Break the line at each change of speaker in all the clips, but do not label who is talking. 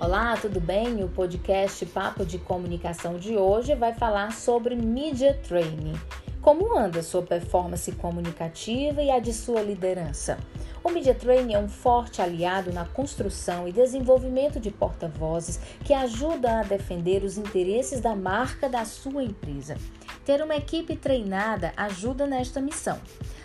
Olá, tudo bem? O podcast Papo de Comunicação de hoje vai falar sobre Media Training. Como anda sua performance comunicativa e a de sua liderança? O Media Training é um forte aliado na construção e desenvolvimento de porta-vozes que ajuda a defender os interesses da marca da sua empresa. Ter uma equipe treinada ajuda nesta missão.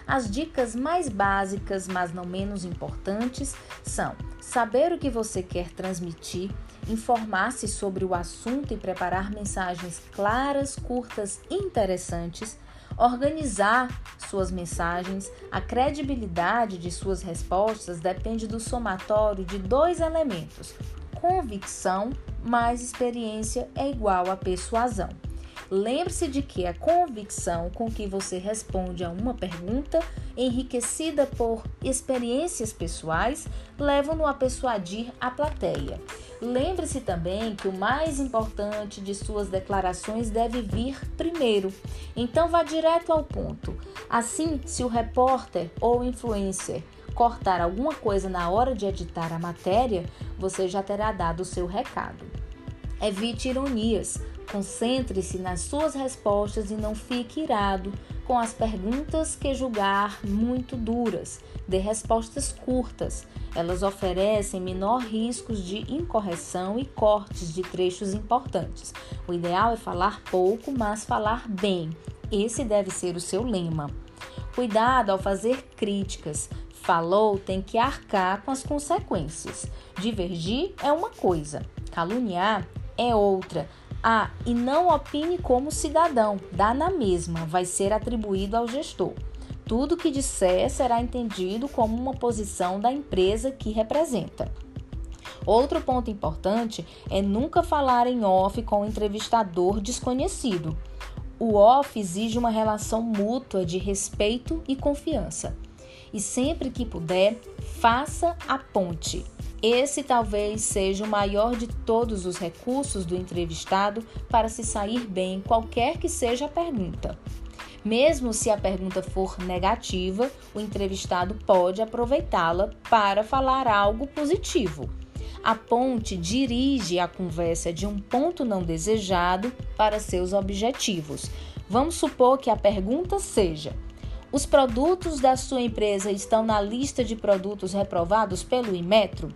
As dicas mais básicas, mas não menos importantes, são saber o que você quer transmitir, informar-se sobre o assunto e preparar mensagens claras, curtas e interessantes, organizar suas mensagens. A credibilidade de suas respostas depende do somatório de dois elementos: convicção mais experiência é igual a persuasão. Lembre-se de que a convicção com que você responde a uma pergunta, enriquecida por experiências pessoais, levam-no a persuadir a plateia. Lembre-se também que o mais importante de suas declarações deve vir primeiro. Então vá direto ao ponto. Assim, se o repórter ou influencer cortar alguma coisa na hora de editar a matéria, você já terá dado o seu recado. Evite ironias. Concentre-se nas suas respostas e não fique irado com as perguntas que julgar muito duras. Dê respostas curtas. Elas oferecem menor riscos de incorreção e cortes de trechos importantes. O ideal é falar pouco, mas falar bem. Esse deve ser o seu lema. Cuidado ao fazer críticas. Falou tem que arcar com as consequências. Divergir é uma coisa, caluniar é outra. Ah, e não opine como cidadão, dá na mesma, vai ser atribuído ao gestor. Tudo que disser será entendido como uma posição da empresa que representa. Outro ponto importante é nunca falar em off com um entrevistador desconhecido. O off exige uma relação mútua de respeito e confiança. E sempre que puder, faça a ponte. Esse talvez seja o maior de todos os recursos do entrevistado para se sair bem, qualquer que seja a pergunta. Mesmo se a pergunta for negativa, o entrevistado pode aproveitá-la para falar algo positivo. A ponte dirige a conversa de um ponto não desejado para seus objetivos. Vamos supor que a pergunta seja: Os produtos da sua empresa estão na lista de produtos reprovados pelo Inmetro?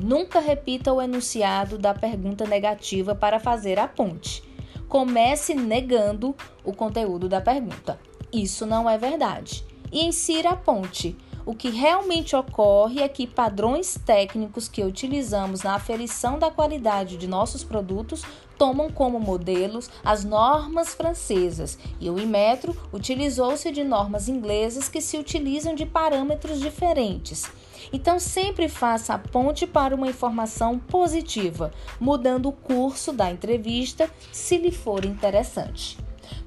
Nunca repita o enunciado da pergunta negativa para fazer a ponte. Comece negando o conteúdo da pergunta. Isso não é verdade. E insira a ponte. O que realmente ocorre é que padrões técnicos que utilizamos na aferição da qualidade de nossos produtos tomam como modelos as normas francesas e o Imetro utilizou-se de normas inglesas que se utilizam de parâmetros diferentes. Então, sempre faça a ponte para uma informação positiva, mudando o curso da entrevista se lhe for interessante.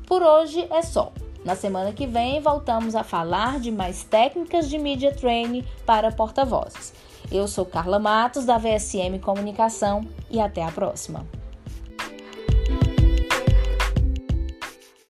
Por hoje é só. Na semana que vem, voltamos a falar de mais técnicas de media training para porta-vozes. Eu sou Carla Matos, da VSM Comunicação, e até a próxima.